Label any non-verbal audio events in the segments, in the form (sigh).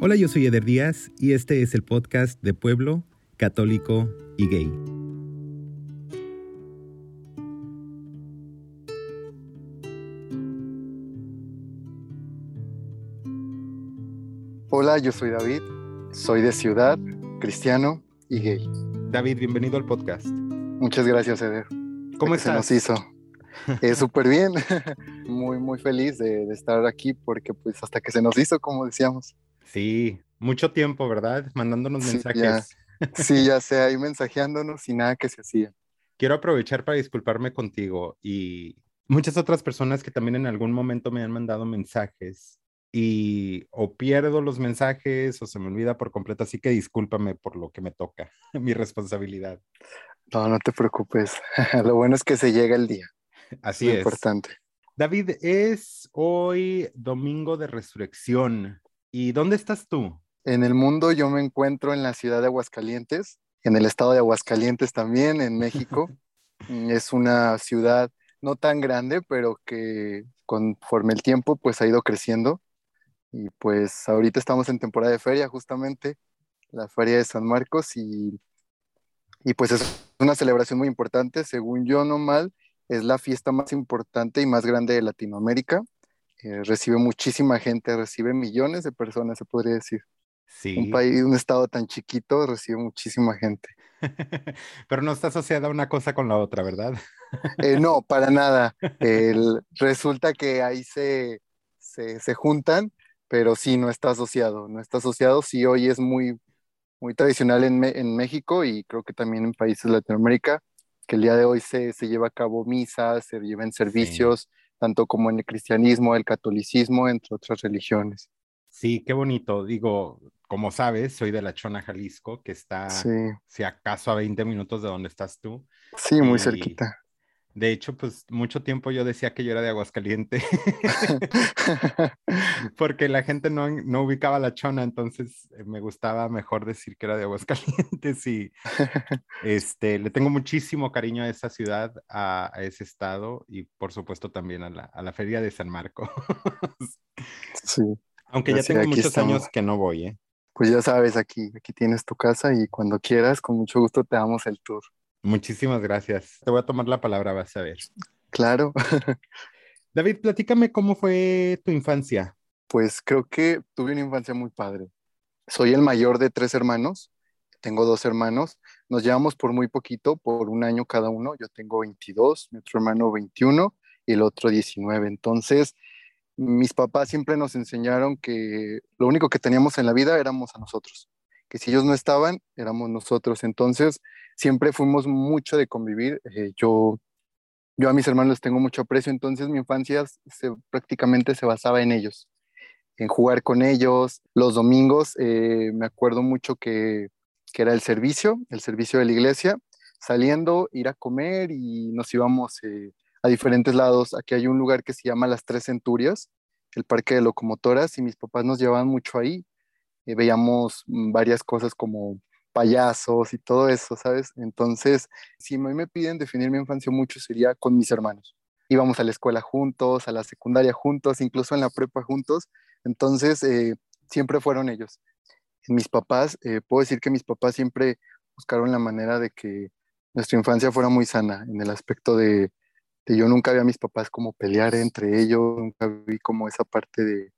Hola, yo soy Eder Díaz y este es el podcast de Pueblo, Católico y Gay. Hola, yo soy David, soy de ciudad, cristiano y gay. David, bienvenido al podcast. Muchas gracias, Eder. ¿Cómo estás? Se nos hizo. Eh, Súper bien, muy, muy feliz de, de, estar aquí porque pues hasta que se nos hizo, como decíamos. Sí, mucho tiempo, ¿verdad? Mandándonos mensajes. (laughs) sí, ya sé, ahí (laughs) mensajeándonos y nada que se hacía. Quiero aprovechar para disculparme contigo y muchas otras personas que también en algún momento me han mandado mensajes y o pierdo los mensajes o se me olvida por completo, así que discúlpame por lo que me toca, (laughs) mi responsabilidad. No, no te preocupes. lo bueno es que se llega el día. Así es. Importante. David, es hoy domingo de resurrección. ¿Y dónde estás tú? En el mundo yo me encuentro en la ciudad de Aguascalientes, en el estado de Aguascalientes también, en México. (laughs) es una ciudad no tan grande, pero que conforme el tiempo pues ha ido creciendo. Y pues ahorita estamos en temporada de feria, justamente, la feria de San Marcos, y, y pues es una celebración muy importante, según yo no mal, es la fiesta más importante y más grande de Latinoamérica. Eh, recibe muchísima gente, recibe millones de personas, se podría decir. Sí. Un país, un estado tan chiquito recibe muchísima gente. (laughs) Pero no está asociada una cosa con la otra, ¿verdad? Eh, no, para nada. (laughs) El, resulta que ahí se, se, se, juntan, pero sí, no está asociado. No está asociado, sí, hoy es muy, muy tradicional en, en México y creo que también en países de Latinoamérica que el día de hoy se, se lleva a cabo misas, se llevan servicios, sí. Tanto como en el cristianismo, el catolicismo, entre otras religiones. Sí, qué bonito. Digo, como sabes, soy de La Chona, Jalisco, que está, sí. si acaso, a 20 minutos de donde estás tú. Sí, muy y, cerquita. De hecho, pues mucho tiempo yo decía que yo era de Aguascaliente, (laughs) porque la gente no, no, ubicaba la chona, entonces eh, me gustaba mejor decir que era de Aguascalientes y este, le tengo muchísimo cariño a esa ciudad, a, a ese estado y por supuesto también a la, a la feria de San Marcos. (laughs) sí. Aunque ya, ya tengo muchos estamos. años que no voy, ¿eh? Pues ya sabes, aquí, aquí tienes tu casa y cuando quieras, con mucho gusto te damos el tour. Muchísimas gracias. Te voy a tomar la palabra, vas a ver. Claro. (laughs) David, platícame cómo fue tu infancia. Pues creo que tuve una infancia muy padre. Soy el mayor de tres hermanos. Tengo dos hermanos. Nos llevamos por muy poquito, por un año cada uno. Yo tengo 22, mi otro hermano 21 y el otro 19. Entonces, mis papás siempre nos enseñaron que lo único que teníamos en la vida éramos a nosotros que si ellos no estaban, éramos nosotros. Entonces, siempre fuimos mucho de convivir. Eh, yo, yo a mis hermanos les tengo mucho aprecio, entonces mi infancia se, prácticamente se basaba en ellos, en jugar con ellos. Los domingos, eh, me acuerdo mucho que, que, era el servicio, el servicio de la iglesia, saliendo, ir a comer y nos íbamos eh, a diferentes lados. Aquí hay un lugar que se llama Las Tres Centurias, el parque de locomotoras, y mis papás nos llevaban mucho ahí veíamos varias cosas como payasos y todo eso, ¿sabes? Entonces, si a mí me piden definir mi infancia mucho, sería con mis hermanos. Íbamos a la escuela juntos, a la secundaria juntos, incluso en la prepa juntos. Entonces, eh, siempre fueron ellos. Mis papás, eh, puedo decir que mis papás siempre buscaron la manera de que nuestra infancia fuera muy sana, en el aspecto de, de yo nunca vi a mis papás como pelear entre ellos, nunca vi como esa parte de,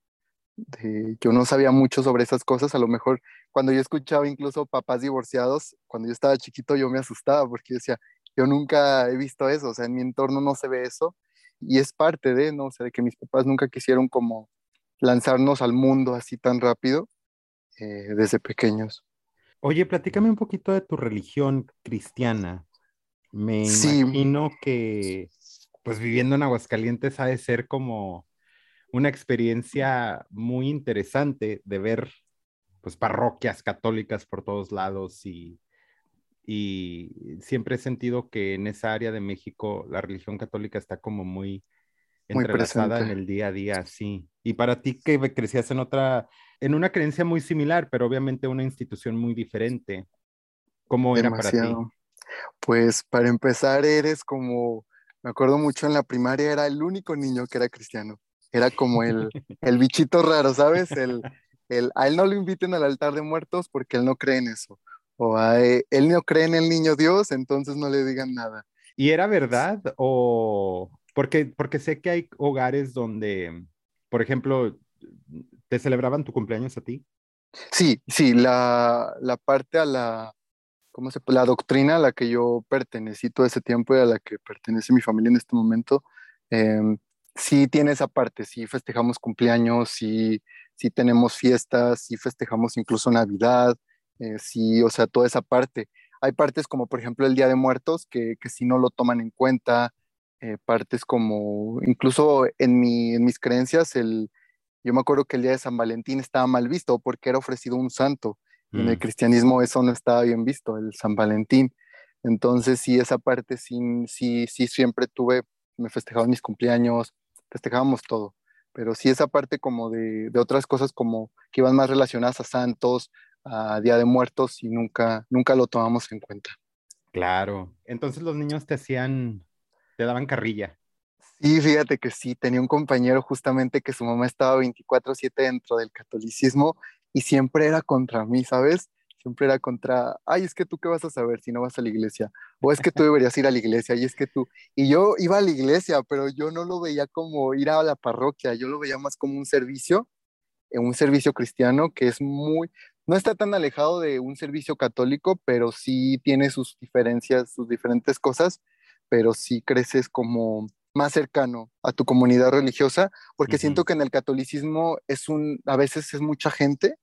de, yo no sabía mucho sobre esas cosas, a lo mejor cuando yo escuchaba incluso papás divorciados, cuando yo estaba chiquito yo me asustaba porque decía, yo nunca he visto eso, o sea, en mi entorno no se ve eso y es parte de, ¿no? O sea, de que mis papás nunca quisieron como lanzarnos al mundo así tan rápido eh, desde pequeños. Oye, platícame un poquito de tu religión cristiana. Me sí. imagino que, pues viviendo en Aguascalientes ha de ser como una experiencia muy interesante de ver pues parroquias católicas por todos lados y, y siempre he sentido que en esa área de México la religión católica está como muy entrelazada muy en el día a día, sí. Y para ti que crecías en otra, en una creencia muy similar, pero obviamente una institución muy diferente, ¿cómo era para ti? Pues para empezar eres como, me acuerdo mucho en la primaria era el único niño que era cristiano era como el, el bichito raro, ¿sabes? El, el, a él no lo inviten al altar de muertos porque él no cree en eso. O a él, él no cree en el niño Dios, entonces no le digan nada. ¿Y era verdad? O porque, porque sé que hay hogares donde, por ejemplo, te celebraban tu cumpleaños a ti. Sí, sí, la, la parte a la, ¿cómo se La doctrina a la que yo pertenecí todo ese tiempo y a la que pertenece mi familia en este momento, em, sí tiene esa parte, sí festejamos cumpleaños, sí, sí tenemos fiestas, sí festejamos incluso Navidad, eh, sí, o sea, toda esa parte. Hay partes como, por ejemplo, el Día de Muertos, que, que sí no lo toman en cuenta, eh, partes como, incluso en, mi, en mis creencias, el, yo me acuerdo que el Día de San Valentín estaba mal visto porque era ofrecido un santo, y en el mm. cristianismo eso no estaba bien visto, el San Valentín. Entonces, sí, esa parte sí, sí, sí siempre tuve, me festejaban mis cumpleaños, festejábamos todo, pero sí esa parte como de, de otras cosas como que iban más relacionadas a santos, a Día de Muertos y nunca, nunca lo tomamos en cuenta. Claro. Entonces los niños te hacían, te daban carrilla. Sí, fíjate que sí, tenía un compañero justamente que su mamá estaba 24/7 dentro del catolicismo y siempre era contra mí, ¿sabes? Siempre era contra, ay, es que tú qué vas a saber si no vas a la iglesia, o es que tú deberías ir a la iglesia, y es que tú, y yo iba a la iglesia, pero yo no lo veía como ir a la parroquia, yo lo veía más como un servicio, un servicio cristiano que es muy, no está tan alejado de un servicio católico, pero sí tiene sus diferencias, sus diferentes cosas, pero sí creces como más cercano a tu comunidad religiosa, porque siento que en el catolicismo es un, a veces es mucha gente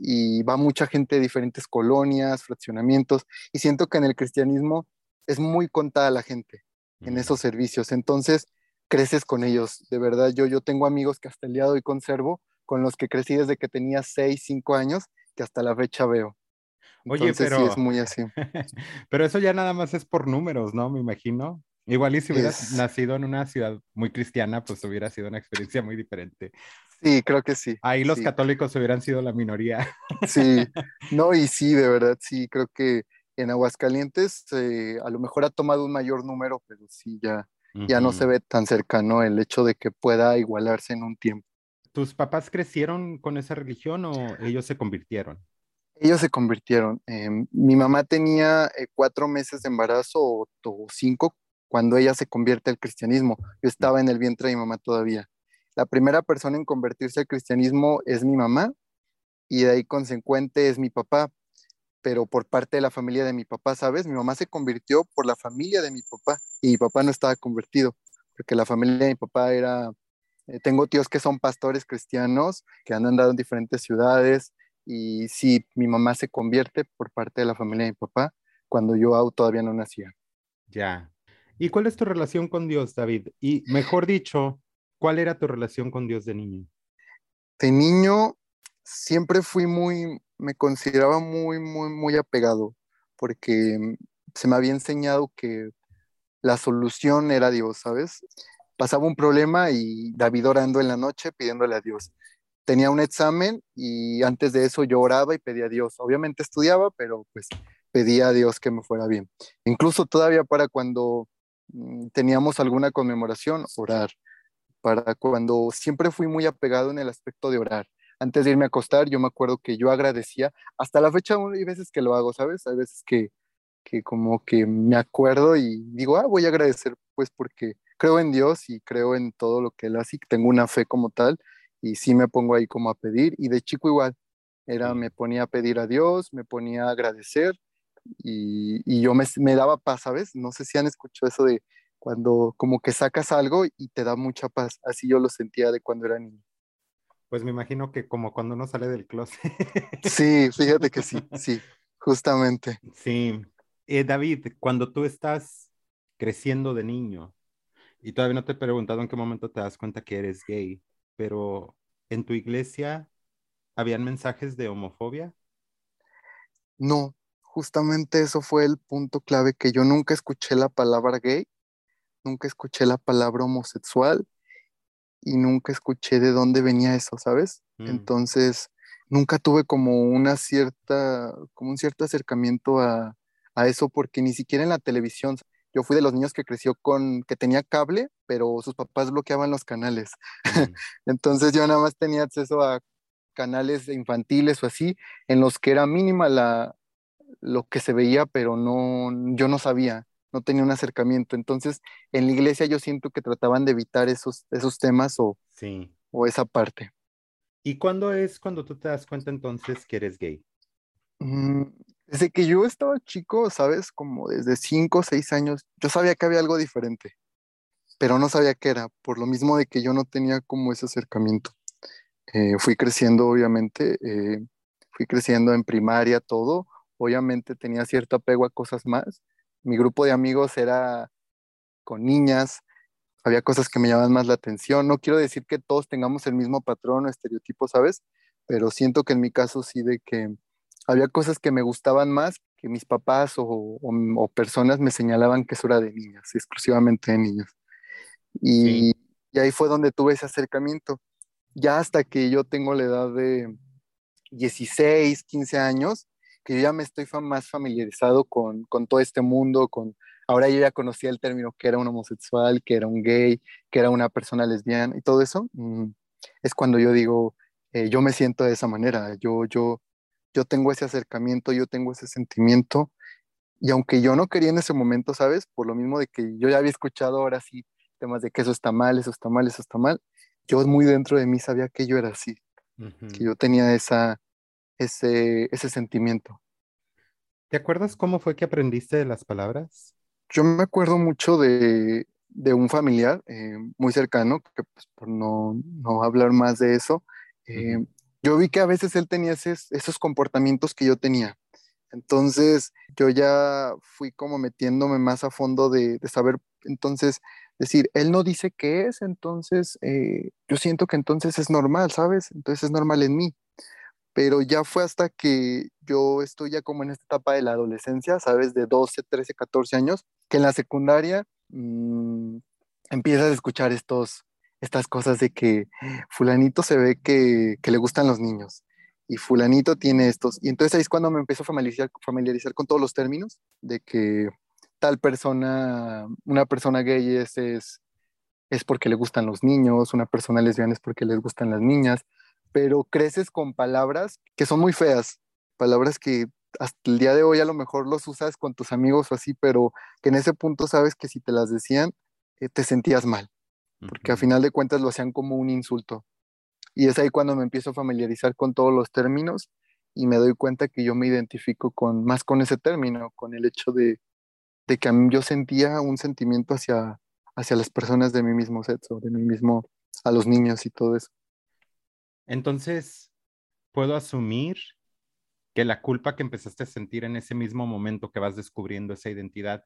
y va mucha gente de diferentes colonias, fraccionamientos, y siento que en el cristianismo es muy contada la gente en mm. esos servicios, entonces creces con ellos, de verdad, yo, yo tengo amigos que hasta el día de hoy conservo, con los que crecí desde que tenía 6, 5 años, que hasta la fecha veo. Oye, pero... Sí es muy así. (laughs) pero eso ya nada más es por números, ¿no? Me imagino. Igual y si hubieras nacido en una ciudad muy cristiana, pues hubiera sido una experiencia muy diferente. Sí, creo que sí. Ahí los católicos hubieran sido la minoría. Sí, (laughs) no, y sí, de verdad, sí, creo que en Aguascalientes eh, a lo mejor ha tomado un mayor número, pero sí, ya, ya no se ve tan cercano el hecho de que pueda igualarse en un tiempo. ¿Tus papás crecieron con esa religión o ellos se convirtieron? Ellos se convirtieron. Em, mi mamá tenía eh, cuatro meses de embarazo o, cinco cuando ella se convierte al cristianismo. Yo estaba en el vientre de mi mamá todavía. La primera persona en convertirse al cristianismo es mi mamá y de ahí consecuente es mi papá, pero por parte de la familia de mi papá, ¿sabes? Mi mamá se convirtió por la familia de mi papá y mi papá no estaba convertido, porque la familia de mi papá era eh, tengo tíos que son pastores cristianos, que han andado en diferentes ciudades, y sí, mi mamá se convierte por parte de la familia de mi papá cuando yo todavía no nacía. Ya. ¿Y cuál es tu relación con Dios, David? Y mejor dicho, ¿cuál era tu relación con Dios de niño? De niño siempre fui muy, me consideraba muy, muy, muy apegado, porque se me había enseñado que la solución era Dios, ¿sabes? pasaba un problema y David orando en la noche pidiéndole a Dios. Tenía un examen y antes de eso yo oraba y pedía a Dios. Obviamente estudiaba, pero pues pedía a Dios que me fuera bien. Incluso todavía para cuando teníamos alguna conmemoración, orar. Para cuando siempre fui muy apegado en el aspecto de orar. Antes de irme a acostar, yo me acuerdo que yo agradecía. Hasta la fecha hay veces que lo hago, ¿sabes? Hay veces que, que como que me acuerdo y digo, ah, voy a agradecer pues porque creo en Dios y creo en todo lo que Él hace, tengo una fe como tal y sí me pongo ahí como a pedir y de chico igual, era, me ponía a pedir a Dios, me ponía a agradecer y, y yo me, me, daba paz, ¿sabes? No sé si han escuchado eso de cuando como que sacas algo y te da mucha paz, así yo lo sentía de cuando era niño. Pues me imagino que como cuando uno sale del closet. Sí, fíjate que sí, (laughs) sí, justamente. Sí. Eh, David, cuando tú estás creciendo de niño, y todavía no te he preguntado en qué momento te das cuenta que eres gay, pero en tu iglesia habían mensajes de homofobia? No, justamente eso fue el punto clave que yo nunca escuché la palabra gay, nunca escuché la palabra homosexual y nunca escuché de dónde venía eso, ¿sabes? Mm. Entonces, nunca tuve como una cierta, como un cierto acercamiento a, a eso porque ni siquiera en la televisión yo fui de los niños que creció con, que tenía cable, pero sus papás bloqueaban los canales. Mm. (laughs) Entonces yo nada más tenía acceso a canales infantiles o así, en los que era mínima la, lo que se veía, pero no, yo no sabía, no tenía un acercamiento. Entonces, en la iglesia yo siento que trataban de evitar esos, esos temas o, sí. o esa parte. ¿Y cuándo es cuando tú te das cuenta entonces que eres gay? Mm, desde que yo estaba chico, ¿sabes? Como desde 5 o 6 años, yo sabía que había algo diferente, pero no sabía qué era, por lo mismo de que yo no tenía como ese acercamiento. Eh, fui creciendo, obviamente, eh, fui creciendo en primaria, todo. Obviamente tenía cierto apego a cosas más. Mi grupo de amigos era con niñas, había cosas que me llamaban más la atención. No quiero decir que todos tengamos el mismo patrón o estereotipo, ¿sabes? Pero siento que en mi caso sí de que había cosas que me gustaban más que mis papás o, personas me señalaban que eso era de niñas, exclusivamente de niños. Y, y ahí fue donde tuve ese acercamiento ya hasta que yo tengo la edad de 16, 15 años, que ya me estoy más familiarizado con, con todo este mundo, con, ahora yo ya conocía el término que era un homosexual, que era un gay, que era una persona lesbiana y todo eso, mm, es cuando yo digo, eh, yo me siento de esa manera, yo, yo, yo tengo ese acercamiento, yo tengo ese sentimiento, y aunque yo no quería en ese momento, ¿sabes? Por lo mismo de que yo ya había escuchado ahora sí temas de que eso está mal, eso está mal, eso está mal, yo muy dentro de mí sabía que yo era así, que yo tenía esa, ese, ese sentimiento. ¿Te acuerdas cómo fue que aprendiste de las palabras? Yo me acuerdo mucho de, de un familiar eh, muy cercano, que pues, por no, no, hablar más de eso, eh, yo vi que a veces él tenía esos comportamientos que yo tenía. Entonces yo ya fui como metiéndome más a fondo de, de saber entonces decir, él no dice qué es, entonces eh, yo siento que entonces es normal, ¿sabes? Entonces es normal en mí. Pero ya fue hasta que yo estoy ya como en esta etapa de la adolescencia, ¿sabes? De 12, 13, 14 años, que en la secundaria mmm, empiezas a escuchar estos, estas cosas de que fulanito se ve que, que, le gustan los niños y fulanito tiene estos. Y entonces ahí es cuando me empiezo a familiarizar, familiarizar con todos los términos de que tal persona, una persona gay es, es, porque le gustan los niños, una persona lesbiana es porque les gustan las niñas, pero creces con palabras que son muy feas, palabras que hasta el día de hoy a lo mejor los usas con tus amigos o así, pero que en ese punto sabes que si te las decían, eh, te sentías mal, porque a final de cuentas lo hacían como un insulto. Y es ahí cuando me empiezo a familiarizar con todos los términos y me doy cuenta que yo me identifico con más con ese término, con el hecho de, de que yo sentía un sentimiento hacia, hacia las personas de mi mismo sexo, de mí mismo, a los niños y todo eso. Entonces, puedo asumir que la culpa que empezaste a sentir en ese mismo momento que vas descubriendo esa identidad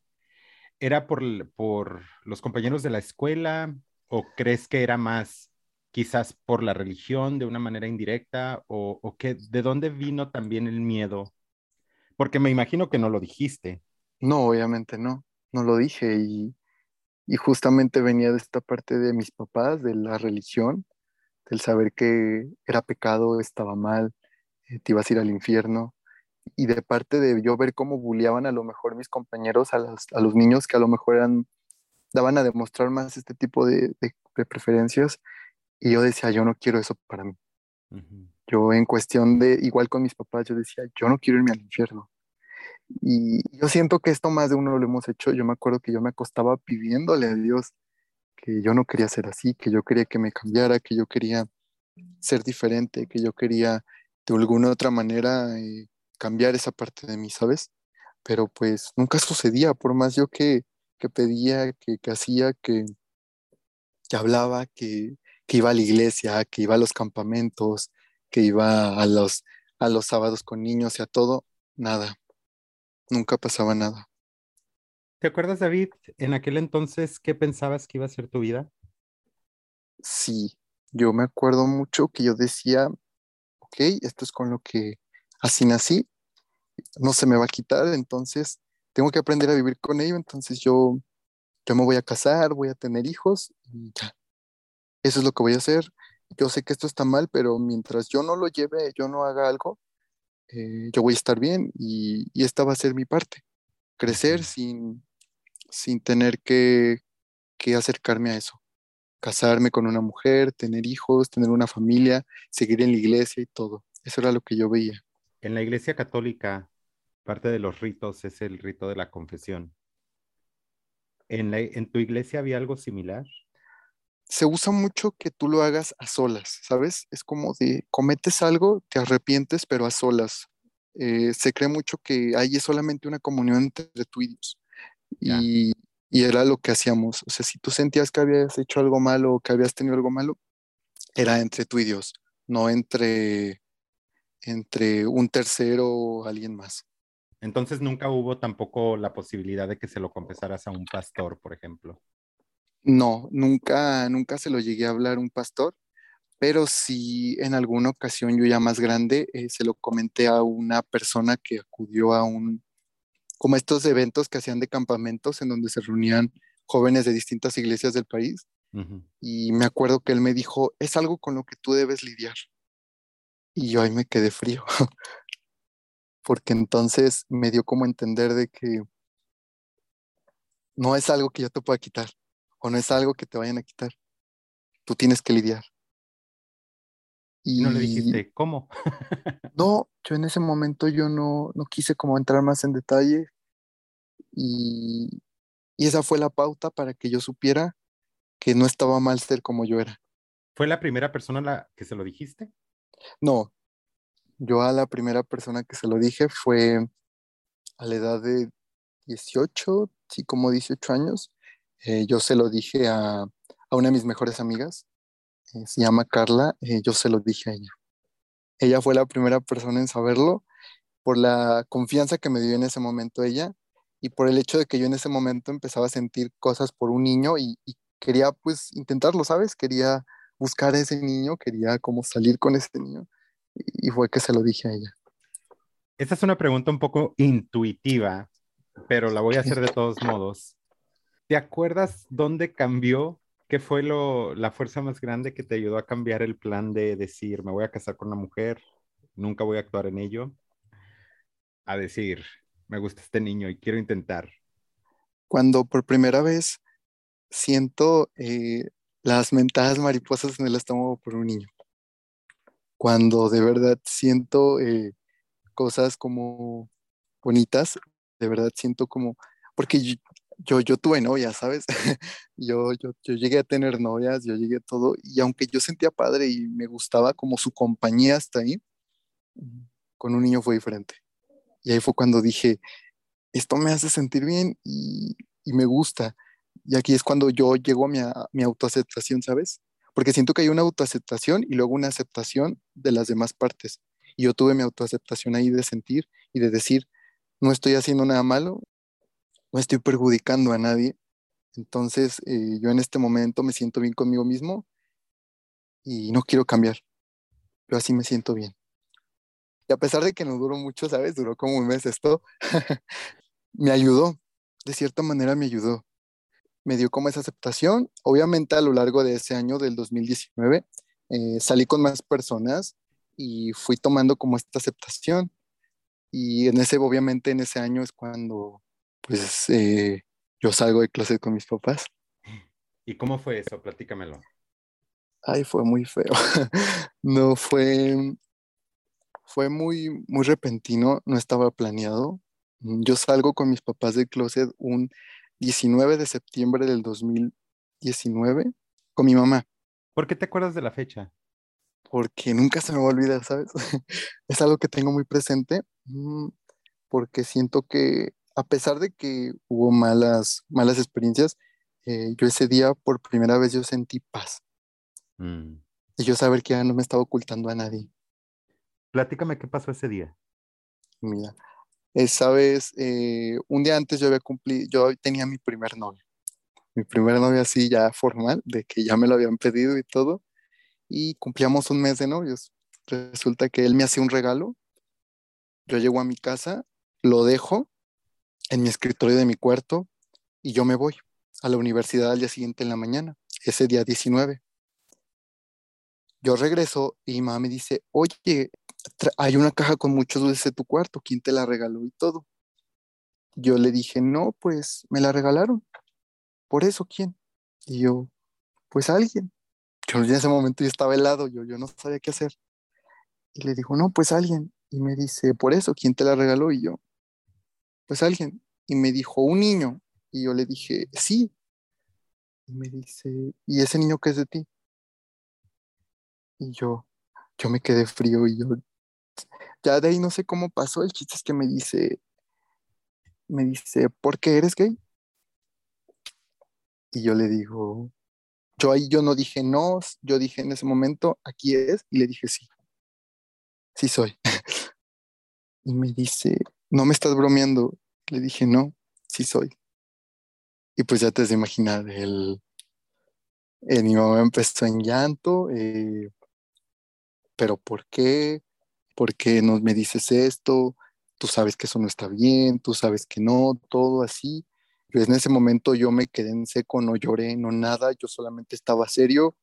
era por, por los compañeros de la escuela o crees que era más quizás por la religión de una manera indirecta o, o que de dónde vino también el miedo? Porque me imagino que no lo dijiste. No, obviamente no, no lo dije y, justamente venía de esta parte de mis papás, de la religión, del saber que era pecado, estaba mal, eh, te ibas a ir al infierno y de parte de yo ver cómo bulliaban a lo mejor mis compañeros a, los niños que a lo mejor eran, daban a demostrar más este tipo de, preferencias y yo decía, yo no quiero eso para mí. Yo en cuestión de, igual con mis papás, yo decía, yo no quiero irme al infierno. Y yo siento que esto más de uno lo hemos hecho. Yo me acuerdo que yo me acostaba pidiéndole a Dios que yo no quería ser así, que yo quería que me cambiara, que yo quería ser diferente, que yo quería de alguna otra manera eh, cambiar esa parte de mí, ¿sabes? Pero pues nunca sucedía, por más yo que, que pedía, que, que hacía, que, que hablaba, que, que iba a la iglesia, que iba a los campamentos, que iba a los, a los sábados con niños y a todo, nada nunca pasaba nada. ¿Te acuerdas, David, en aquel entonces qué pensabas que iba a ser tu vida? Sí, yo me acuerdo mucho que yo decía, ok, esto es con lo que así nací, no se me va a quitar, entonces tengo que aprender a vivir con ello, entonces yo, yo me voy a casar, voy a tener hijos y ya. Eso es lo que voy a hacer. Yo sé que esto está mal, pero mientras yo no lo lleve, yo no haga algo, eh, yo voy a estar bien y, esta va a ser mi parte, crecer sin, sin tener que, acercarme a eso. casarme con una mujer, tener hijos, tener una familia, seguir en la iglesia y todo. Eso era lo que yo veía. En la iglesia católica, parte de los ritos es el rito de la confesión. ¿En, ¿En tu iglesia había algo similar? Se usa mucho que tú lo hagas a solas, ¿sabes? Es como de cometes algo, te arrepientes, pero a solas. Eh, se cree mucho que ahí es solamente una comunión entre tú y Dios. Y, y, era lo que hacíamos. O sea, si tú sentías que habías hecho algo malo o que habías tenido algo malo, era entre tú y Dios, no entre, entre un tercero o alguien más. Entonces nunca hubo tampoco la posibilidad de que se lo confesaras a un pastor, por ejemplo. No, nunca, nunca se lo llegué a hablar a un pastor, pero sí en alguna ocasión yo ya más grande eh, se lo comenté a una persona que acudió a un, como estos eventos que hacían de campamentos en donde se reunían jóvenes de distintas iglesias del país. Y me acuerdo que él me dijo, es algo con lo que tú debes lidiar. Y yo ahí me quedé frío, (laughs) porque entonces me dio como entender de que no es algo que yo te pueda quitar, o no es algo que te vayan a quitar. Tú tienes que lidiar. Y no le dijiste, ¿cómo? (laughs) no, yo en ese momento yo no, no quise como entrar más en detalle y, y esa fue la pauta para que yo supiera que no estaba mal ser como yo era. ¿Fue la primera persona a la que se lo dijiste? No, yo a la primera persona que se lo dije fue a la edad de 18, sí, como 18 años. Eh, yo se lo dije a, a, una de mis mejores amigas eh, se llama Carla, eh, yo se lo dije a ella. Ella fue la primera persona en saberlo por la confianza que me dio en ese momento ella y por el hecho de que yo en ese momento empezaba a sentir cosas por un niño y, quería pues intentarlo, ¿sabes? Quería buscar a ese niño, quería como salir con ese niño y, y fue que se lo dije a ella. Esta es una pregunta un poco intuitiva, pero la voy a hacer de todos modos. ¿Te acuerdas dónde cambió ¿Qué fue lo, la fuerza más grande que te ayudó a cambiar el plan de decir, me voy a casar con una mujer, nunca voy a actuar en ello? A decir, me gusta este niño y quiero intentar. Cuando por primera vez siento eh, las mentadas mariposas en el estómago por un niño. Cuando de verdad siento eh, cosas como bonitas, de verdad siento como, porque yo tuve novias, ¿sabes? (laughs) yo, yo, yo llegué a tener novias, yo llegué a todo, y aunque yo sentía padre y me gustaba como su compañía hasta ahí, con un niño fue diferente. Y ahí fue cuando dije, esto me hace sentir bien y, y me gusta. Y aquí es cuando yo llego a mi, a mi autoaceptación, ¿sabes? Porque siento que hay una autoaceptación y luego una aceptación de las demás partes. Y yo tuve mi autoaceptación ahí de sentir y de decir, no estoy haciendo nada malo, no estoy perjudicando a nadie. Entonces, eh, yo en este momento me siento bien conmigo mismo y no quiero cambiar. Yo así me siento bien. Y a pesar de que no duró mucho, ¿sabes? Duró como un mes esto, (laughs) me ayudó. De cierta manera me ayudó. Me dio como esa aceptación. Obviamente a lo largo de ese año, del 2019, eh, salí con más personas y fui tomando como esta aceptación. Y en ese, obviamente en ese año es cuando pues eh, yo salgo de clase con mis papás. ¿Y cómo fue eso? Platícamelo. Ay, fue muy feo. (laughs) no fue, fue muy, muy repentino, no estaba planeado. Yo salgo con mis papás de closet un 19 de septiembre del 2019 con mi mamá. ¿Por qué te acuerdas de la fecha? Porque nunca se me va a olvidar, ¿sabes? (laughs) es algo que tengo muy presente, mm, porque siento que a pesar de que hubo malas, malas experiencias, eh, yo ese día por primera vez yo sentí paz. Mm. Y yo saber que ya no me estaba ocultando a nadie. Platícame qué pasó ese día. Mira, esa vez, eh, un día antes yo había cumplido, yo tenía mi primer novio. Mi primer novio así ya formal, de que ya me lo habían pedido y todo. Y cumplíamos un mes de novios. Resulta que él me hacía un regalo. Yo llego a mi casa, lo dejo en mi escritorio de mi cuarto y yo me voy a la universidad al día siguiente en la mañana, ese día 19. Yo regreso y mamá me dice, oye, hay una caja con muchos dulces en tu cuarto, ¿quién te la regaló y todo? Yo le dije, no, pues me la regalaron. Por eso, ¿quién? Y yo, pues alguien. Yo en ese momento yo estaba helado, yo, yo no sabía qué hacer. Y le dijo, no, pues alguien. Y me dice, por eso, ¿quién te la regaló? Y yo, pues alguien. Y me dijo, un niño. Y yo le dije, sí. Y me dice, ¿y ese niño qué es de ti? Y yo, yo me quedé frío y yo, ya de ahí no sé cómo pasó. El chiste es que me dice, me dice, ¿por qué eres gay? Y yo le digo, yo ahí yo no dije no, yo dije en ese momento, aquí es, y le dije sí, sí soy. (laughs) y me dice, no me estás bromeando. Le dije, no, sí soy. Y pues ya te has de imaginar, el, eh, mi mamá empezó en llanto, eh, pero ¿por qué? ¿Por qué no me dices esto? Tú sabes que eso no está bien, tú sabes que no, todo así. Pues en ese momento yo me quedé en seco, no lloré, no nada, yo solamente estaba serio.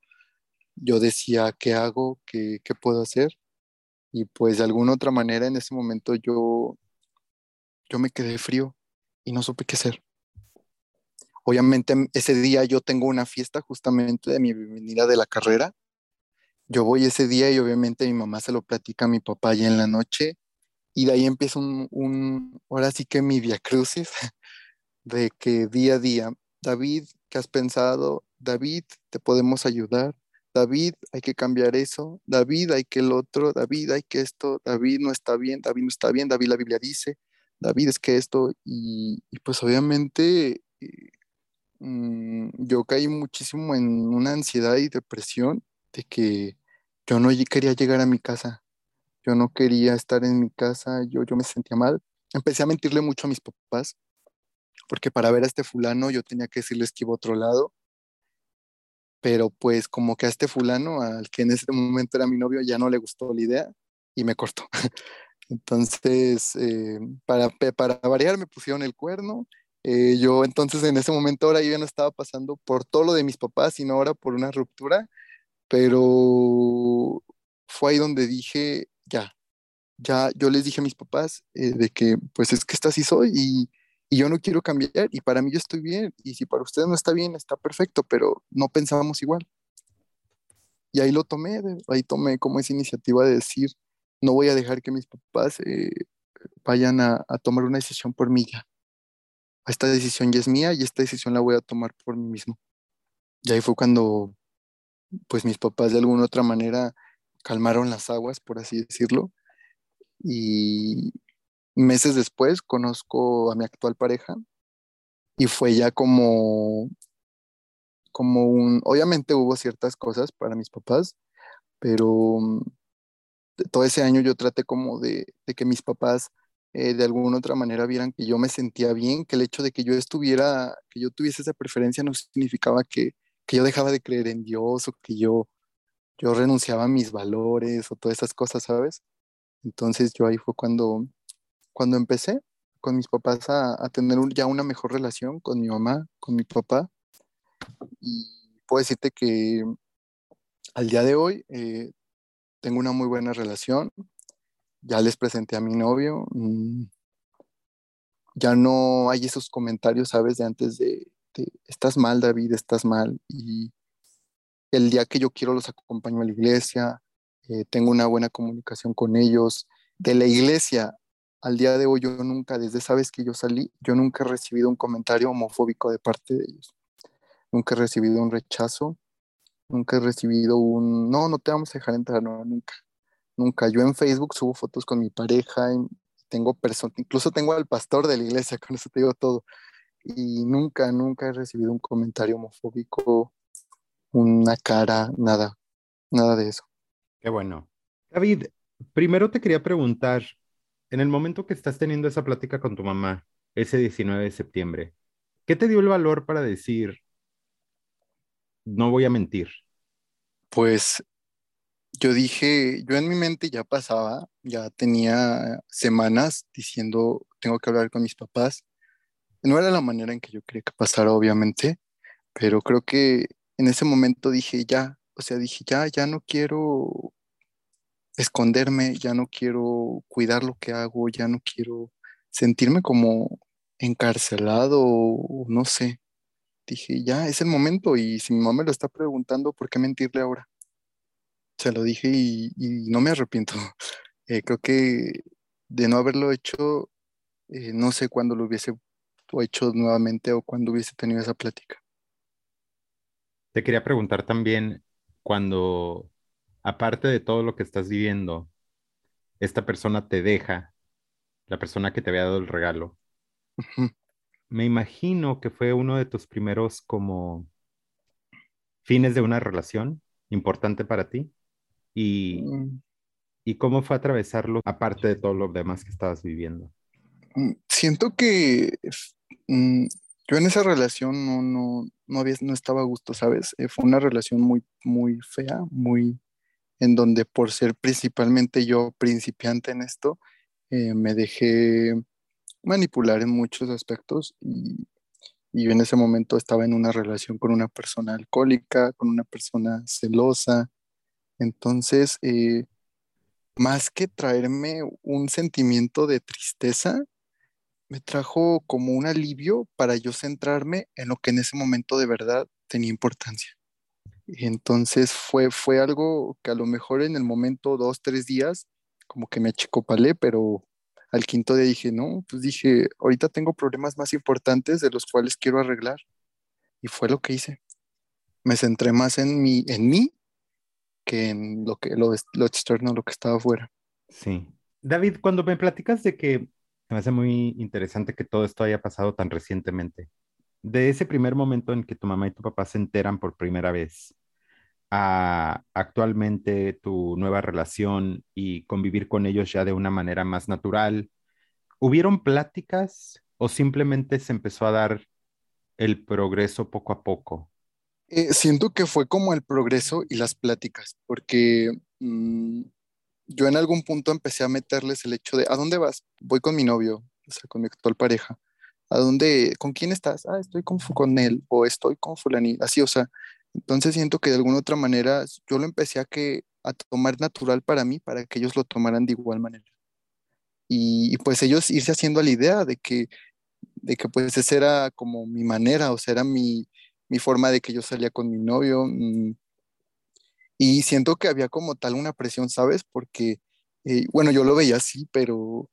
Yo decía, ¿qué hago? ¿Qué, qué puedo hacer? Y pues de alguna otra manera en ese momento yo, yo me quedé frío y no supe qué hacer. Obviamente ese día yo tengo una fiesta justamente de mi bienvenida de la carrera. Yo voy ese día y obviamente mi mamá se lo platica a mi papá ya en la noche y de ahí empieza un, un ahora sí que mi via crucis (laughs) de que día a día, David, ¿qué has pensado? David, te podemos ayudar. David, hay que cambiar eso. David, hay que el otro. David, hay que esto. David no está bien. David no está bien. David, la Biblia dice. David, es que esto. Y, pues obviamente eh, mm, yo caí muchísimo en una ansiedad y depresión de que yo no quería llegar a mi casa. Yo no quería estar en mi casa. Yo, yo me sentía mal. Empecé a mentirle mucho a mis papás porque para ver a este fulano yo tenía que decirles que iba a otro lado, pero pues como que a este fulano, al que en ese momento era mi novio, ya no le gustó la idea y me cortó. (laughs) Entonces, eh, para, para variar, me pusieron el cuerno. Eh, yo entonces en ese momento ahora yo ya no estaba pasando por todo lo de mis papás, sino ahora por una ruptura, pero fue ahí donde dije, ya, ya, yo les dije a mis papás eh, de que pues es que esta sí soy y, y yo no quiero cambiar y para mí yo estoy bien y si para ustedes no está bien, está perfecto, pero no pensábamos igual. Y ahí lo tomé, ahí tomé como esa iniciativa de decir, no voy a dejar que mis papás eh, vayan a, tomar una decisión por mí ya. Esta decisión ya es mía y esta decisión la voy a tomar por mí mismo. Y ahí fue cuando, pues mis papás de alguna otra manera calmaron las aguas, por así decirlo, y, meses después conozco a mi actual pareja y fue ya como, como un, obviamente hubo ciertas cosas para mis papás, pero todo ese año yo traté como de, que mis papás eh, de alguna otra manera vieran que yo me sentía bien, que el hecho de que yo estuviera, que yo tuviese esa preferencia no significaba que, que yo dejaba de creer en Dios o que yo, yo renunciaba a mis valores o todas esas cosas, ¿sabes? Entonces yo ahí fue cuando cuando empecé con mis papás a, tener ya una mejor relación con mi mamá, con mi papá. Y puedo decirte que al día de hoy eh, tengo una muy buena relación. Ya les presenté a mi novio. Mm, ya no hay esos comentarios, ¿sabes? De antes de, estás mal, David, estás mal. Y el día que yo quiero los acompaño a la iglesia. Eh, tengo una buena comunicación con ellos. De la iglesia al día de hoy yo nunca, desde esa vez que yo salí, yo nunca he recibido un comentario homofóbico de parte de ellos. Nunca he recibido un rechazo, nunca he recibido un, no, no te vamos a dejar entrar, no, nunca. Nunca. Yo en Facebook subo fotos con mi pareja, y tengo personas, incluso tengo al pastor de la iglesia, (laughs) con eso te digo todo. Y nunca, nunca he recibido un comentario homofóbico, una cara, nada, nada de eso. Qué bueno. David, primero te quería preguntar, en el momento que estás teniendo esa plática con tu mamá, ese 19 de septiembre, ¿qué te dio el valor para decir, no voy a mentir? Pues yo dije, yo en mi mente ya pasaba, ya tenía semanas diciendo, tengo que hablar con mis papás. No era la manera en que yo quería que pasara, obviamente, pero creo que en ese momento dije, ya, o sea, dije, ya, ya no quiero esconderme, ya no quiero cuidar lo que hago, ya no quiero sentirme como encarcelado, no sé. Dije, ya, es el momento y si mi mamá me lo está preguntando, ¿por qué mentirle ahora? Se lo dije y, no me arrepiento. (laughs) Eh, creo que de no haberlo hecho, eh, no sé cuándo lo hubiese hecho nuevamente o cuándo hubiese tenido esa plática. Te quería preguntar también, cuando, aparte de todo lo que estás viviendo, esta persona te deja, la persona que te había dado el regalo, me imagino que fue uno de tus primeros como fines de una relación importante para ti. Y, mm. y cómo fue atravesarlo aparte de todo lo demás que estabas viviendo. Mm, siento que mm, yo en esa relación no, no, no, había, no estaba a gusto, ¿sabes? Eh, fue una relación muy, muy fea, muy en donde por ser principalmente yo principiante en esto, eh, me dejé manipular en muchos aspectos y, y en ese momento estaba en una relación con una persona alcohólica, con una persona celosa. Entonces, eh, más que traerme un sentimiento de tristeza, me trajo como un alivio para yo centrarme en lo que en ese momento de verdad tenía importancia. Entonces fue, fue algo que a lo mejor en el momento, dos, tres días, como que me achicopalé, pero al quinto día dije, no, pues dije, ahorita tengo problemas más importantes de los cuales quiero arreglar. Y fue lo que hice. Me centré más en mí, en mí que en lo, que, lo, lo externo, lo que estaba afuera. Sí. David, cuando me platicas de que me hace muy interesante que todo esto haya pasado tan recientemente, de ese primer momento en que tu mamá y tu papá se enteran por primera vez, a actualmente tu nueva relación y convivir con ellos ya de una manera más natural? ¿Hubieron pláticas o simplemente se empezó a dar el progreso poco a poco? Eh, siento que fue como el progreso y las pláticas, porque mm, yo en algún punto empecé a meterles el hecho de, ¿a dónde vas? Voy con mi novio, o sea, con mi actual pareja. ¿A dónde? ¿Con quién estás? Ah, estoy con, con él o estoy con fulani. Así, o sea, entonces siento que de alguna otra manera yo lo empecé a, que, a tomar natural para mí, para que ellos lo tomaran de igual manera. Y, pues ellos irse haciendo la idea de que, de que pues esa era como mi manera, o sea, era mi, forma de que yo salía con mi novio. Mm, y siento que había como tal una presión, ¿sabes? Porque, eh, bueno, yo lo veía así, pero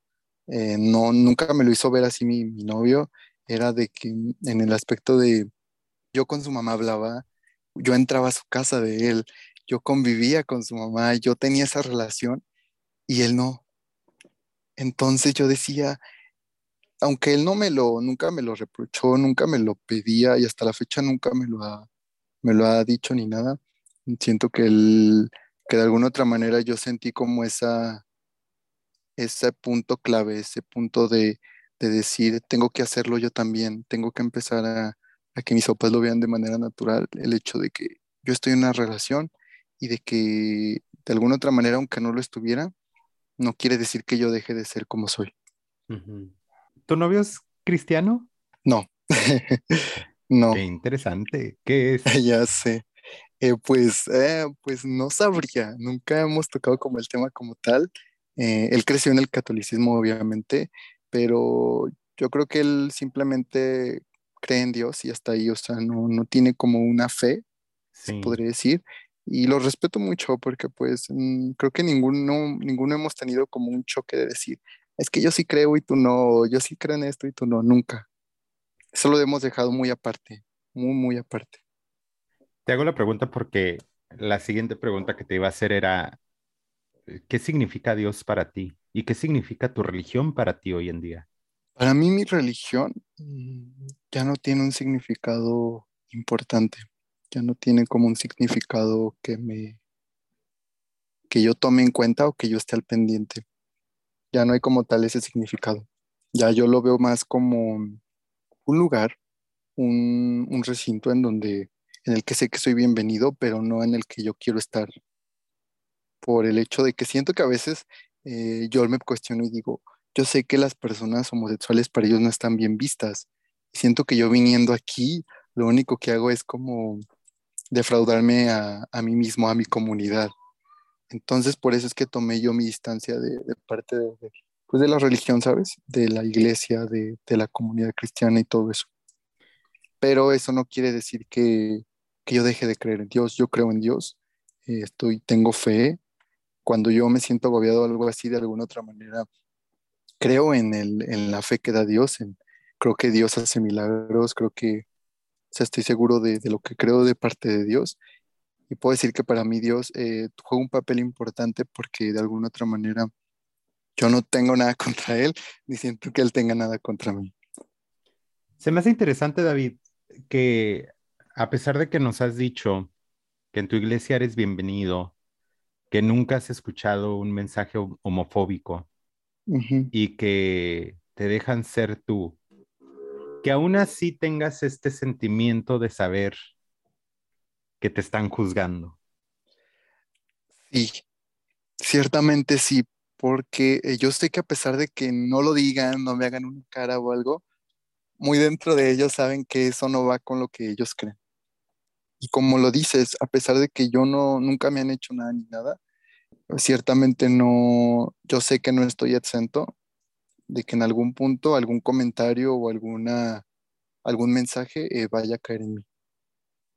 eh, no, nunca me lo hizo ver así mi, mi novio. Era de que en el aspecto de, yo con su mamá hablaba, yo entraba a su casa de él, yo convivía con su mamá, yo tenía esa relación y él no. Entonces yo decía, aunque él no me lo, nunca me lo reprochó, nunca me lo pedía y hasta la fecha nunca me lo ha, me lo ha dicho ni nada, siento que él, que de alguna otra manera yo sentí como esa, ese punto clave, ese punto de, de decir, tengo que hacerlo yo también, tengo que empezar a, a que mis papás lo vean de manera natural, el hecho de que yo estoy en una relación y de que de alguna otra manera, aunque no lo estuviera, no quiere decir que yo deje de ser como soy. ¿Tu novio es cristiano? No, (laughs) no. Qué interesante. ¿Qué es? (laughs) ya sé. Eh, pues, eh, pues no sabría, nunca hemos tocado como el tema como tal. Eh, él creció en el catolicismo, obviamente, pero yo creo que él simplemente cree en Dios y hasta ahí, o sea, no, no tiene como una fe, se podría decir. Y lo respeto mucho porque pues mm, creo que ninguno, ninguno hemos tenido como un choque de decir, es que yo sí creo y tú no, yo sí creo en esto y tú no, nunca. Eso lo hemos dejado muy aparte, muy, muy aparte. Te hago la pregunta porque la siguiente pregunta que te iba a hacer era, ¿qué significa Dios para ti? ¿Y qué significa tu religión para ti hoy en día? Para mí mi religión mm, ya no tiene un significado importante, ya no tiene como un significado que me que yo tome en cuenta o que yo esté al pendiente. Ya no hay como tal ese significado. Ya yo lo veo más como un lugar, un, recinto en donde en el que sé que soy bienvenido, pero no en el que yo quiero estar. Por el hecho de que siento que a veces eh, yo me cuestiono y digo, yo sé que las personas homosexuales para ellos no están bien vistas. Siento que yo viniendo aquí, lo único que hago es como defraudarme a, mí mismo, a mi comunidad. Entonces, por eso es que tomé yo mi distancia de, parte de, pues de la religión, ¿sabes? De la iglesia, de, la comunidad cristiana y todo eso. pero eso no quiere decir que, yo deje de creer en Dios. Yo creo en Dios, eh, estoy, tengo fe. Cuando yo me siento agobiado o algo así de alguna otra manera, creo en, el, en la fe que da Dios. creo que Dios hace milagros, creo que estoy seguro de, lo que creo de parte de Dios. Y puedo decir que para mí Dios eh, juega un papel importante porque de alguna otra manera yo no tengo nada (laughs) contra Él, ni siento que Él tenga nada contra mí. Se me hace interesante, David, que a pesar de que nos has dicho que en tu iglesia eres bienvenido, que nunca has escuchado un mensaje homofóbico y que te dejan ser tú, que aún así tengas este sentimiento de saber que te están juzgando. Sí, ciertamente sí, porque eh, yo sé que a pesar de que no lo digan, no me hagan una cara o algo, muy dentro de ellos saben que eso no va con lo que ellos creen. Y como lo dices, a pesar de que yo no, nunca me han hecho nada ni nada, ciertamente no, yo sé que no estoy exento de que en algún punto algún comentario o alguna, algún mensaje eh, vaya a caer en mí.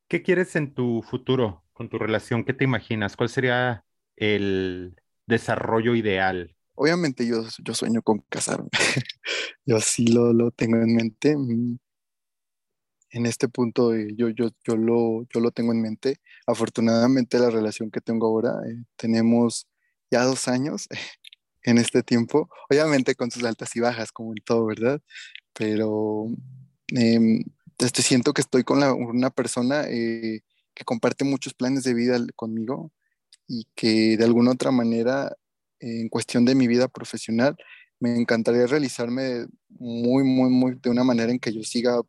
¿Qué quieres en tu futuro con tu relación? ¿Qué te imaginas? ¿Cuál sería el desarrollo ideal? Obviamente yo, yo sueño con casarme. (laughs) yo sí lo, lo, tengo en mente. En este punto eh, yo, yo, yo, lo, yo lo tengo en mente. Afortunadamente la relación que tengo ahora, eh, tenemos ya dos años (laughs) en este tiempo, obviamente con sus altas y bajas, como en todo, ¿verdad? Pero eh, siento que estoy con una persona eh, que comparte muchos planes de vida conmigo y que de alguna otra manera, en cuestión de mi vida profesional, me encantaría realizarme muy, muy, muy de una manera en que yo siga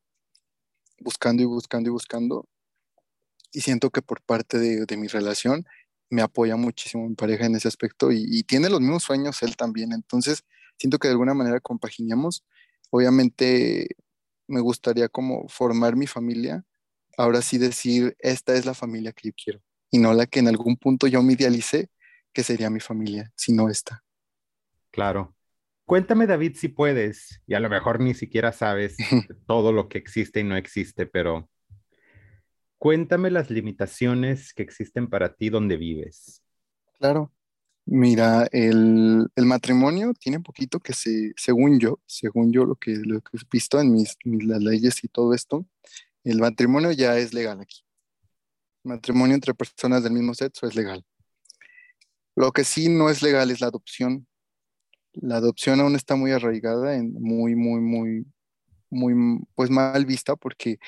buscando y buscando y buscando. Y siento que por parte de, mi relación me apoya muchísimo mi pareja en ese aspecto y, tiene los mismos sueños él también. Entonces, siento que de alguna manera compaginamos. Obviamente, me gustaría como formar mi familia. Ahora sí decir, esta es la familia que yo quiero y no la que en algún punto yo me idealicé que sería mi familia, sino esta. Claro. Cuéntame, David, si puedes, y a lo mejor ni siquiera sabes (laughs) todo lo que existe y no existe, pero Cuéntame las limitaciones que existen para ti donde vives. Claro. Mira, el, matrimonio tiene poquito que se, según yo, según yo lo que, lo que he visto en mis, las leyes y todo esto, el matrimonio ya es legal aquí. matrimonio entre personas del mismo sexo es legal. Lo que sí no es legal es la adopción. La adopción aún está muy arraigada, en, muy, muy, muy, muy, pues mal vista porque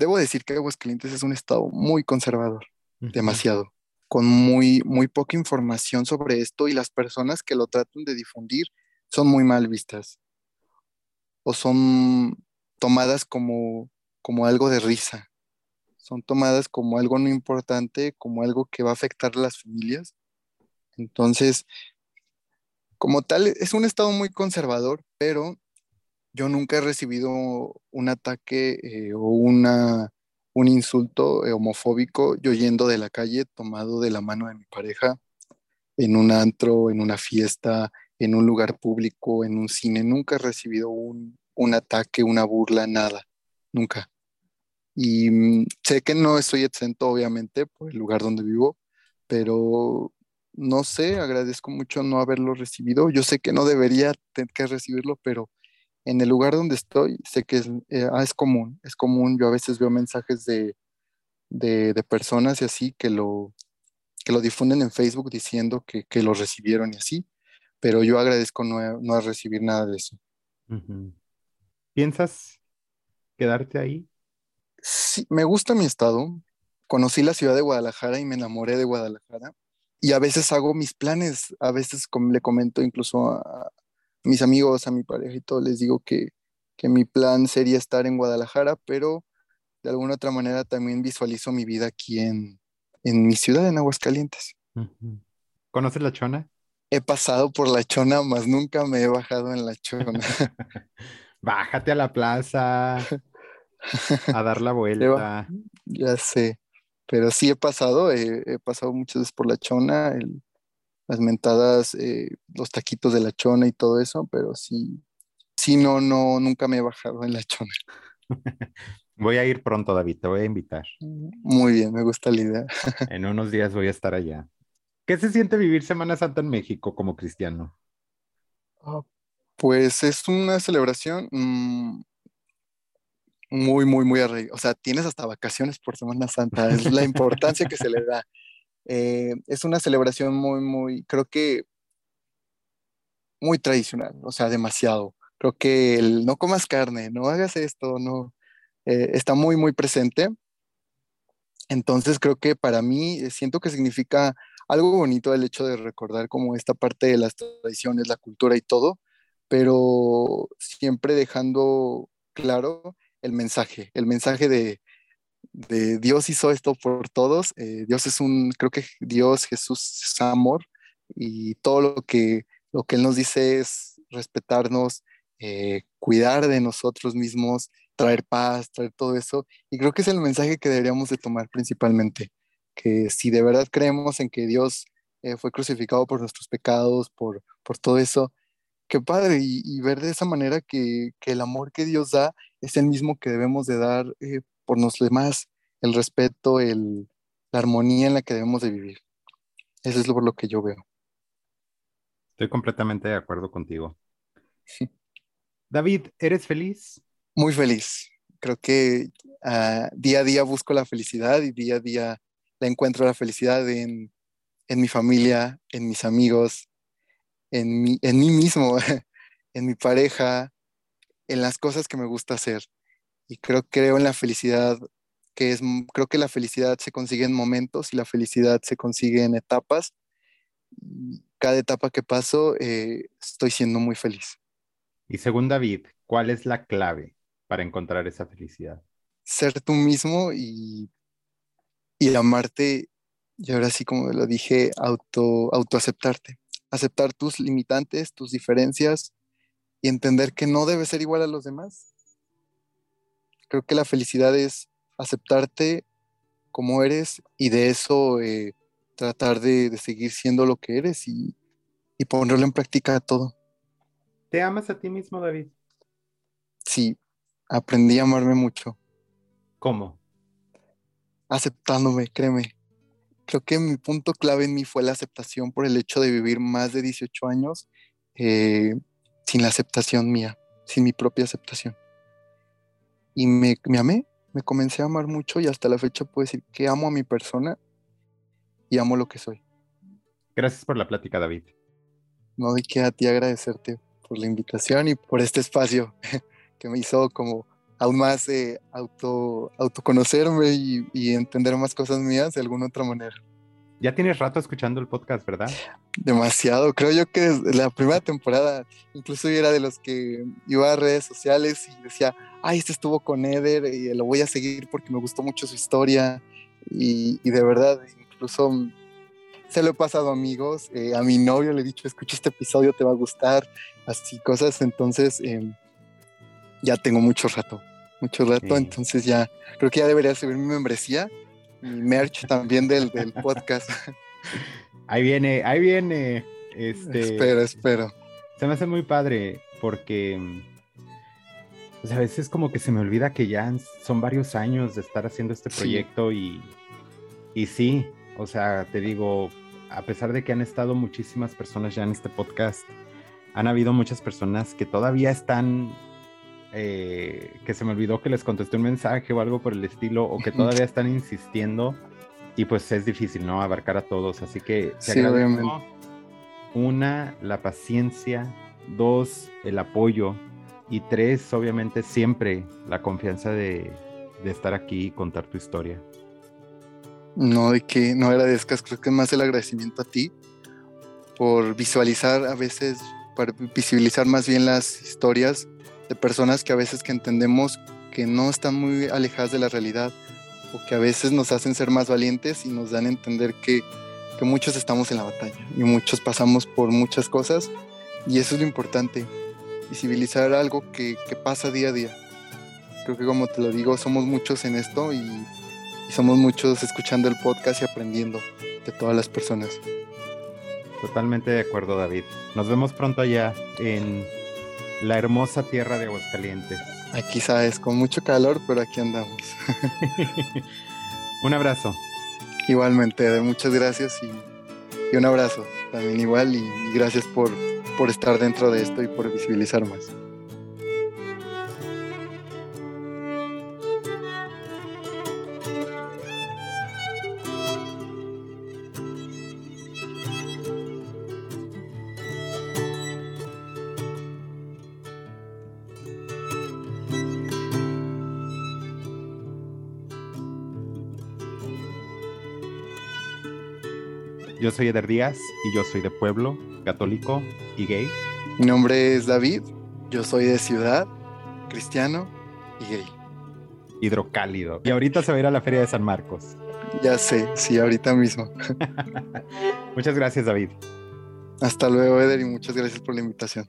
Debo decir que Aguascalientes es un estado muy conservador, demasiado, con muy, muy poca información sobre esto y las personas que lo tratan de difundir son muy mal vistas o son tomadas como, como algo de risa, son tomadas como algo no importante, como algo que va a afectar a las familias. Entonces, como tal, es un estado muy conservador, pero yo nunca he recibido un ataque eh, o una, un insulto eh, homofóbico yo yendo de la calle tomado de la mano de mi pareja en un antro, en una fiesta, en un lugar público, en un cine. Nunca he recibido un, ataque, una burla, nada. Nunca. Y mm, sé que no estoy exento, obviamente, por el lugar donde vivo, pero no sé, agradezco mucho no haberlo recibido. Yo sé que no debería tener que recibirlo, pero en el lugar donde estoy, sé que es, eh, ah, es común, es común. Yo a veces veo mensajes de, personas y así que lo, que lo difunden en Facebook diciendo que, lo recibieron y así, pero yo agradezco no, no recibir nada de eso. ¿Piensas quedarte ahí? Sí, me gusta mi estado. Conocí la ciudad de Guadalajara y me enamoré de Guadalajara. Y a veces hago mis planes, a veces le comento incluso a, mis amigos, a mi pareja y todo, les digo que, mi plan sería estar en Guadalajara, pero de alguna otra manera también visualizo mi vida aquí en, mi ciudad, en Aguascalientes. ¿Conoces la Chona? He pasado por la Chona, más nunca me he bajado en la Chona. (laughs) Bájate a la plaza a dar la (laughs) vuelta. Ya sé, pero sí he pasado, he, pasado muchas veces por la Chona, el, las mentadas, eh, los taquitos de la chona y todo eso, pero sí, sí, no, no, nunca me he bajado en la chona. (laughs) Voy a ir pronto, David, te voy a invitar. Muy bien, me gusta la idea. (laughs) en unos días voy a estar allá. ¿Qué se siente vivir Semana Santa en México como cristiano? Ah, pues es una celebración mm, muy, muy, muy arreglada. O sea, tienes hasta vacaciones por Semana Santa. Es la importancia que se le da. Eh, es una celebración muy, muy, creo que muy tradicional. O sea, demasiado. Creo que el no comas carne, no hagas esto, no, eh, está muy, muy presente. Entonces creo que para mí eh, siento que significa algo bonito el hecho de recordar como esta parte de las tradiciones, la cultura y todo, pero siempre dejando claro el mensaje, el mensaje de, Dios hizo esto por todos, eh, Dios es un, creo que Dios, Jesús es amor y todo lo que, lo que Él nos dice es respetarnos, cuidar de nosotros mismos traer paz, traer todo eso. Y creo que es el mensaje que deberíamos de tomar principalmente, que si de verdad creemos en que Dios eh, fue crucificado por nuestros pecados, por, por todo eso, qué padre, y, ver de esa manera que, que, el amor que Dios da es el mismo que debemos de dar eh, por los demás, el respeto, el, la armonía en la que debemos de vivir. Eso es lo, por lo que yo veo. Estoy completamente de acuerdo contigo. David, ¿eres feliz? muy feliz. Creo que ah, día a día busco la felicidad y día a día la encuentro la felicidad en, mi familia, en mis amigos, en, mi, en mí mismo, (laughs) en mi pareja, en las cosas que me gusta hacer. Y creo, creo en la felicidad, que es, creo que la felicidad se consigue en momentos y la felicidad se consigue en etapas. Cada etapa que paso, eh, estoy siendo muy feliz. Y según David, ¿cuál es la clave para encontrar esa felicidad? Ser tú mismo y, y amarte, y ahora sí como lo dije, auto, autoaceptarte. Aceptar tus limitantes, tus diferencias y entender que no debes ser igual a los demás. Creo que la felicidad es aceptarte como eres y de eso eh, tratar de, seguir siendo lo que eres y, y ponerlo en práctica todo. ¿Te amas a ti mismo, David? Sí, aprendí a amarme mucho. ¿Cómo? Aceptándome, créeme. Creo que mi punto clave en mí fue la aceptación por el hecho de vivir más de 18 años eh, sin la aceptación mía, sin mi propia aceptación. Y me, me amé, me comencé a amar mucho y hasta la fecha puedo decir que amo a mi persona y amo lo que soy. Gracias por la plática, David. No hay que a ti agradecerte por la invitación y por este espacio. (laughs) que me hizo como aún más eh, auto, autoconocerme y, y, entender más cosas mías de alguna otra manera. Ya tienes rato escuchando el podcast, ¿verdad? Demasiado. Creo yo que desde la primera temporada, incluso yo era de los que iba a redes sociales y decía, ay, este estuvo con Eder y lo voy a seguir porque me gustó mucho su historia. Y, y de verdad, incluso se lo he pasado a amigos, eh, a mi novio le he dicho, escucha este episodio, te va a gustar, así cosas. Entonces, eh, ya tengo mucho rato, mucho rato, entonces ya creo que ya debería subir mi membresía, mi merch también del, del podcast. (laughs) Ahí viene, ahí viene. Este, espero, espero. Se me hace muy padre porque pues a veces como que se me olvida que ya son varios años de estar haciendo este proyecto y, y sí, o sea, te digo, a pesar de que han estado muchísimas personas ya en este podcast, han habido muchas personas que todavía están eh, que se me olvidó que les contesté un mensaje o algo por el estilo, o que (laughs) todavía están insistiendo, y pues es difícil, ¿no? Abarcar a todos. Así que sí, Una, la paciencia. Dos, el apoyo. Y tres, obviamente, siempre la confianza de, de estar aquí y contar tu historia. No, de que no agradezcas, creo que más el agradecimiento a ti por visualizar a veces, para visibilizar más bien las historias de personas que a veces que entendemos que no están muy alejadas de la realidad o que a veces nos hacen ser más valientes y nos dan a entender que, que muchos estamos en la batalla y muchos pasamos por muchas cosas y eso es lo importante, visibilizar algo que, que pasa día a día. Creo que como te lo digo, somos muchos en esto y, somos muchos escuchando el podcast y aprendiendo de todas las personas. Totalmente de acuerdo, David. Nos vemos pronto allá en la hermosa tierra de Aguascalientes. Aquí sabes, con mucho calor, pero aquí andamos. (laughs) un abrazo. Igualmente, muchas gracias y, un abrazo también igual y, gracias por, por estar dentro de esto y por visibilizar más. Soy Eder Díaz y yo soy de pueblo, católico y gay. Mi nombre es David, yo soy de ciudad, cristiano y gay. Hidrocálido. Y ahorita se va a ir a la Feria de San Marcos. Ya sé, sí, ahorita mismo. (laughs) muchas gracias, David. Hasta luego, Eder, y muchas gracias por la invitación.